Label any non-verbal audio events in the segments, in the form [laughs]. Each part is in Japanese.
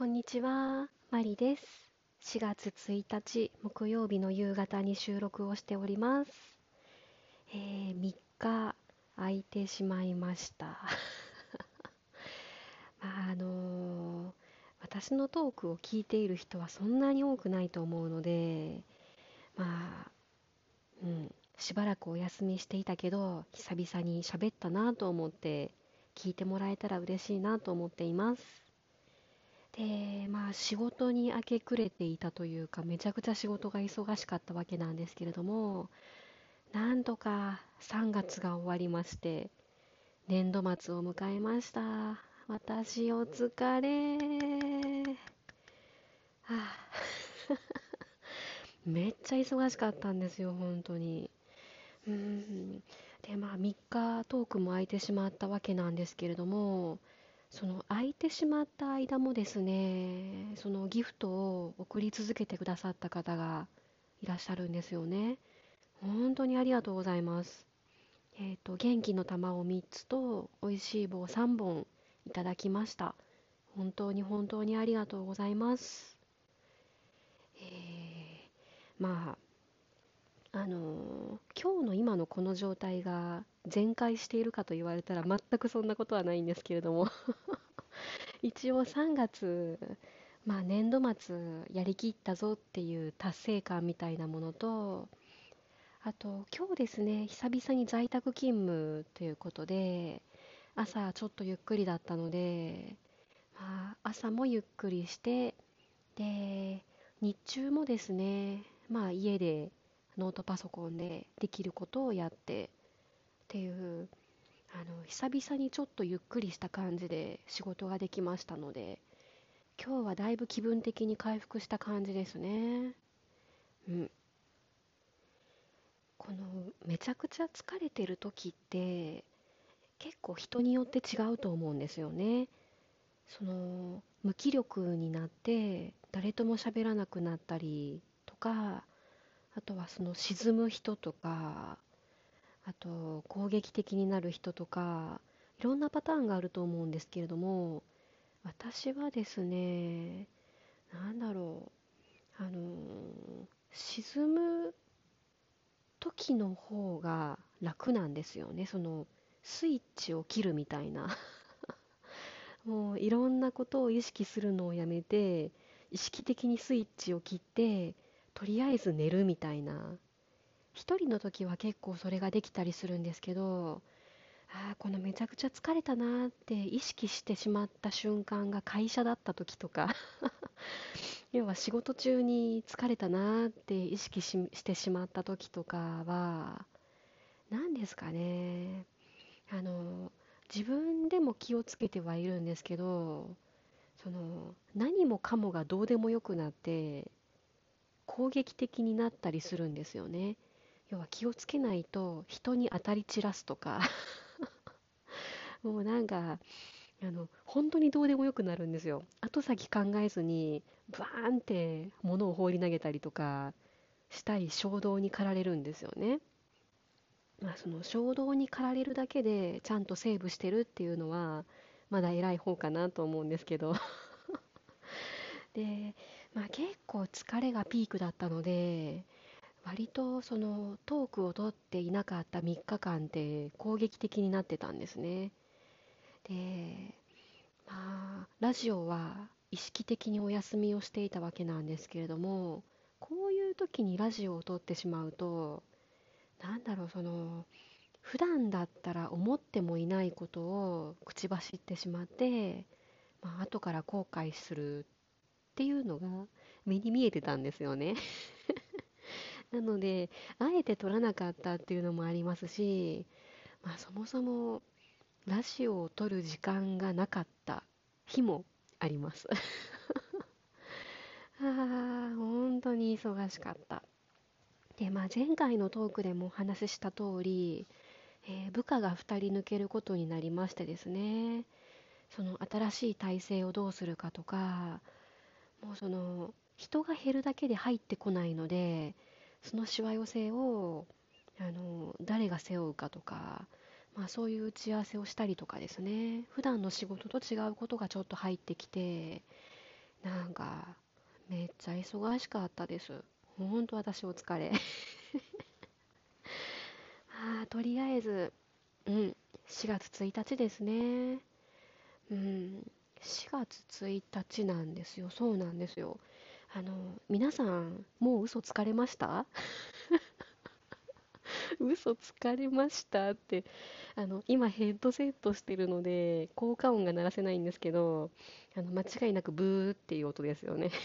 こんにちは、マリです。4月1日木曜日の夕方に収録をしております。えー、3日空いてしまいました。[laughs] まあ、あのー、私のトークを聞いている人はそんなに多くないと思うので、まあ、うん、しばらくお休みしていたけど、久々に喋ったなと思って聞いてもらえたら嬉しいなと思っています。で、まあ仕事に明け暮れていたというか、めちゃくちゃ仕事が忙しかったわけなんですけれども、なんとか3月が終わりまして、年度末を迎えました。私お疲れ。はあ [laughs] めっちゃ忙しかったんですよ、本当に。うん。で、まあ3日トークも空いてしまったわけなんですけれども、その空いてしまった間もですね、そのギフトを送り続けてくださった方がいらっしゃるんですよね。本当にありがとうございます。えっ、ー、と、元気の玉を3つと美味しい棒3本いただきました。本当に本当にありがとうございます。えー、まあ、あの、今日の今のこの状態が全開しているかと言われたら全くそんなことはないんですけれども。[laughs] 一応3月、まあ、年度末やりきったぞっていう達成感みたいなものとあと今日ですね久々に在宅勤務ということで朝ちょっとゆっくりだったので、まあ、朝もゆっくりしてで日中もですねまあ家でノートパソコンでできることをやってっていうあの久々にちょっとゆっくりした感じで仕事ができましたので今日はだいぶ気分的に回復した感じですね。うん。このめちゃくちゃ疲れてる時って結構人によって違うと思うんですよね。その無気力になって誰とも喋らなくなったりとかあとはその沈む人とかあと攻撃的になる人とかいろんなパターンがあると思うんですけれども私はですね何だろうあの沈む時の方が楽なんですよね。そのスイッチを切るみたいな。[laughs] もういろんなことを意識するのをやめて意識的にスイッチを切ってとりあえず寝るみたいな。一人の時は結構それができたりするんですけどああこのめちゃくちゃ疲れたなって意識してしまった瞬間が会社だった時とか。[laughs] 要は仕事中に疲れたなって意識ししてしまった時とかは何ですかね。あの自分でも気をつけてはいるんですけどその何もかもがどうでもよくなって攻撃的になったりするんですよね。要は気をつけないと人に当たり散らすとか。[laughs] もうなんかあの本当にどうでもよくなるんですよ。後先考えずにバーンって物を放り投げたりとかしたり衝動に駆られるんですよね。まあその衝動に駆られるだけでちゃんとセーブしてるっていうのはまだ偉い方かなと思うんですけど。でまあ結構疲れがピークだったので割とそのトークを取っていなかった3日間って攻撃的になってたんですね。で、まあ、ラジオは意識的にお休みをしていたわけなんですけれども、こういう時にラジオを撮ってしまうと、なんだろう、その、普段だったら思ってもいないことを口走ってしまって、まあ、後から後悔するっていうのが目に見えてたんですよね。[laughs] なので、あえて撮らなかったっていうのもありますし、まあ、そもそもラジオを撮る時間がなかった日もあります。[laughs] ああ、本当に忙しかった。で、まあ、前回のトークでもお話しした通り、えー部下が2人抜けることになりましてですね、その新しい体制をどうするかとか、もうその人が減るだけで入ってこないので、そのしわ寄せをあの誰が背負うかとか、まあ、そういう打ち合わせをしたりとかですね。普段の仕事と違うことがちょっと入ってきてなんかめっちゃ忙しかったです。ほんと私お疲れ。[laughs] あとりあえずうん4月1日ですね。うん。4月1日なんですよ。そうなんですよ。あの皆さんもう嘘つかれました？[laughs] 嘘つかれましたってあの今ヘッドセットしてるので効果音が鳴らせないんですけどあの間違いなくブーっていう音ですよね。[laughs]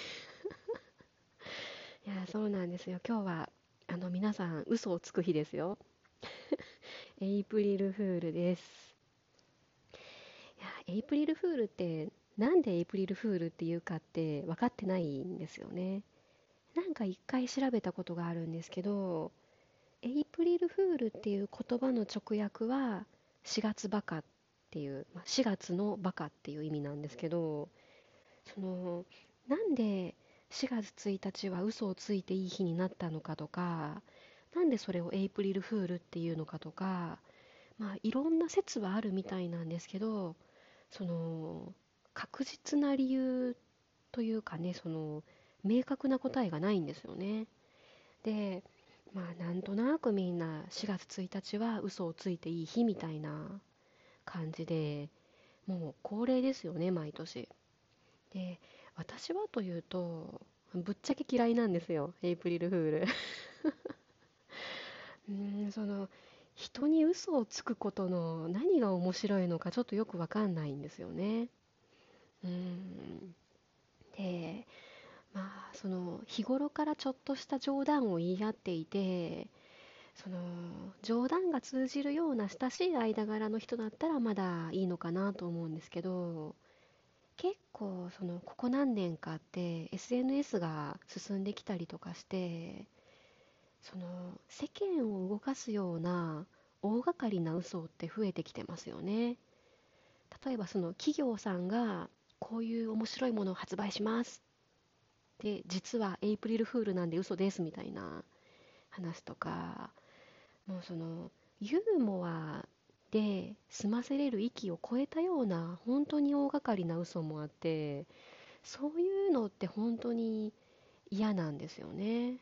いやそうなんですよ。今日はあの皆さん嘘をつく日ですよ。[laughs] エイプリルフールです。エイプリルフールってなんでエイプリルフールっていうかって分かってないんですよね。なんか一回調べたことがあるんですけどエイプリルフールっていう言葉の直訳は4月バカっていう4月のバカっていう意味なんですけどそのなんで4月1日は嘘をついていい日になったのかとかなんでそれをエイプリルフールっていうのかとかまあいろんな説はあるみたいなんですけどその確実な理由というかねその明確な答えがないんですよね。でまあなんとなくみんな4月1日は嘘をついていい日みたいな感じでもう恒例ですよね毎年。で私はというとぶっちゃけ嫌いなんですよエイプリルフール。[laughs] うーんその人に嘘をつくことの何が面白いのかちょっとよくわかんないんですよね。うん。でまあその日頃からちょっとした冗談を言い合っていてその冗談が通じるような親しい間柄の人だったらまだいいのかなと思うんですけど結構そのここ何年かって SNS が進んできたりとかしてその世間を動かすような大掛かりな嘘って増えてきてますよね。例えばその企業さんがこういう面白いものを発売しますで実はエイプリルフールなんで嘘ですみたいな話とかもうそのユーモアで済ませれる域を超えたような本当に大掛かりな嘘もあってそういうのって本当に嫌なんですよね。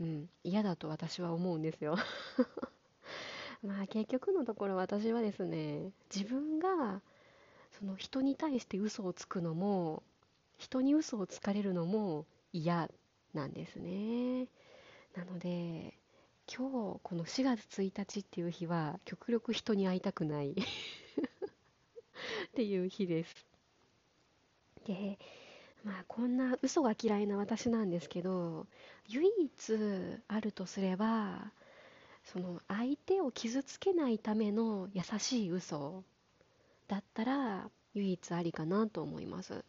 うん。嫌だと私は思うんですよ。[laughs] まあ結局のところ私はですね自分がその人に対して嘘をつくのも人に嘘をつかれるのも嫌なんですね。なので今日この4月1日っていう日は極力人に会いたくない。[laughs] っていう日です。でまあこんな嘘が嫌いな私なんですけど唯一あるとすればその相手を傷つけないための優しい嘘だったら唯一ありかなと思います。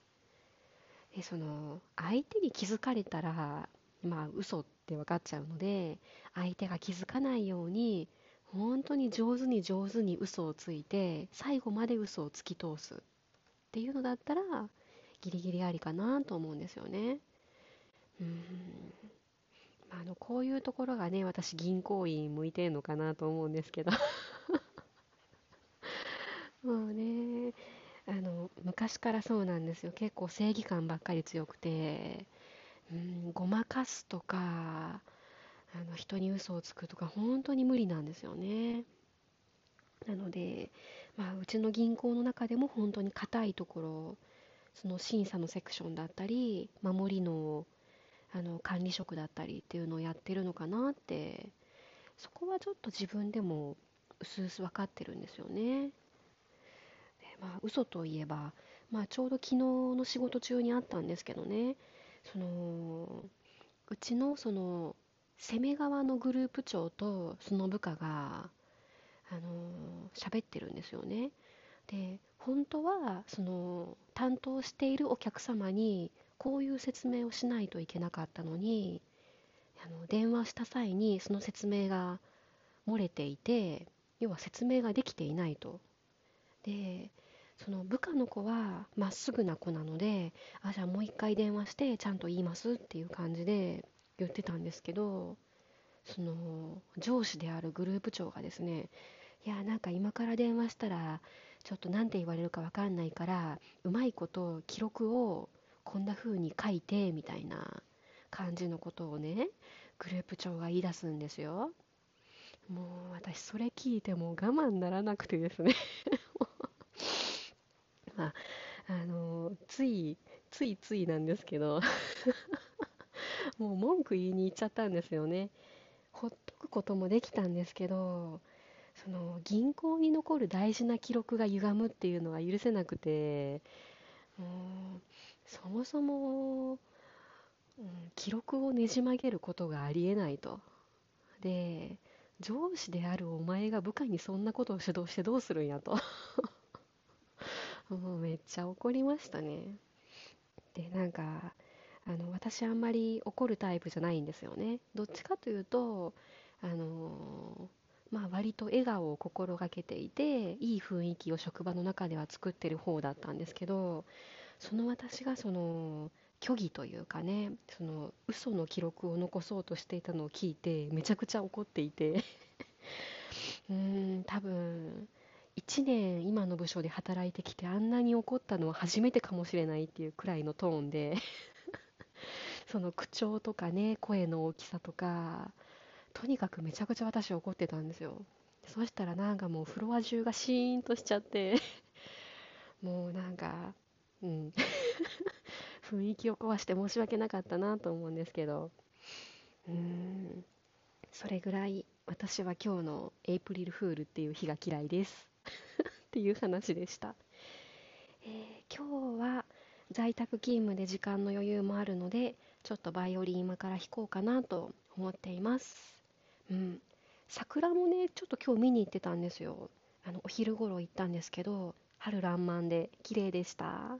でその相手に気づかれたらまあ嘘って分かっちゃうので相手が気づかないように本当に上手に上手に嘘をついて最後まで嘘を突き通すっていうのだったらギリギリありかなと思うんですよね。うん。あのこういうところがね私銀行員向いてんのかなと思うんですけど。[laughs] もうねあの昔からそうなんですよ。結構正義感ばっかり強くて。うんごまかすとかあの人に嘘をつくとか本当に無理なんですよね。なので、まあ、うちの銀行の中でも本当に硬いところその審査のセクションだったり守りのあの管理職だったりっていうのをやってるのかなってそこはちょっと自分でもうすうす分かってるんですよね。でまあ嘘といえば、まあ、ちょうど昨日の仕事中にあったんですけどねそのうちのその攻め側のグループ長とその部下があの喋ってるんですよね。で本当はその担当しているお客様にこういう説明をしないといけなかったのにあの電話した際にその説明が漏れていて要は説明ができていないと。でその部下の子はまっすぐな子なのであじゃあもう一回電話してちゃんと言いますっていう感じで言ってたんですけどその上司であるグループ長がですねいやなんか今から電話したらちょっと何て言われるか分かんないからうまいこと記録をこんな風に書いてみたいな感じのことをねグループ長が言い出すんですよ。もう私それ聞いても我慢ならなくてですね。[laughs] まああのついついついなんですけど。[laughs] もう文句言いに行っちゃったんですよね。ほっとくこともできたんですけどその銀行に残る大事な記録が歪むっていうのは許せなくてもうそもそも、うん、記録をねじ曲げることがありえないと。で上司であるお前が部下にそんなことを指導してどうするんやと。[laughs] もうめっちゃ怒りましたね。でなんかあの私あんまり怒るタイプじゃないんですよね。どっちかというとあのまあ割と笑顔を心がけていていい雰囲気を職場の中では作ってる方だったんですけどその私がその虚偽というかねその嘘の記録を残そうとしていたのを聞いてめちゃくちゃ怒っていて。[laughs] うーん多分1年今の部署で働いてきてあんなに怒ったのは初めてかもしれないっていうくらいのトーンで。[laughs] その口調とかね声の大きさとかとにかくめちゃくちゃ私怒ってたんですよ。そしたらなんかもうフロア中がシーンとしちゃって。[laughs] もうなんかうん。[laughs] 雰囲気を壊して申し訳なかったなと思うんですけど。うん。それぐらい私は今日のエイプリルフールっていう日が嫌いです。[laughs] っていう話でした、えー、今日は在宅勤務で時間の余裕もあるのでちょっとバイオリン今から弾こうかなと思っています。うん。桜もねちょっと今日見に行ってたんですよ。あのお昼頃行ったんですけど春爛漫で綺麗でした。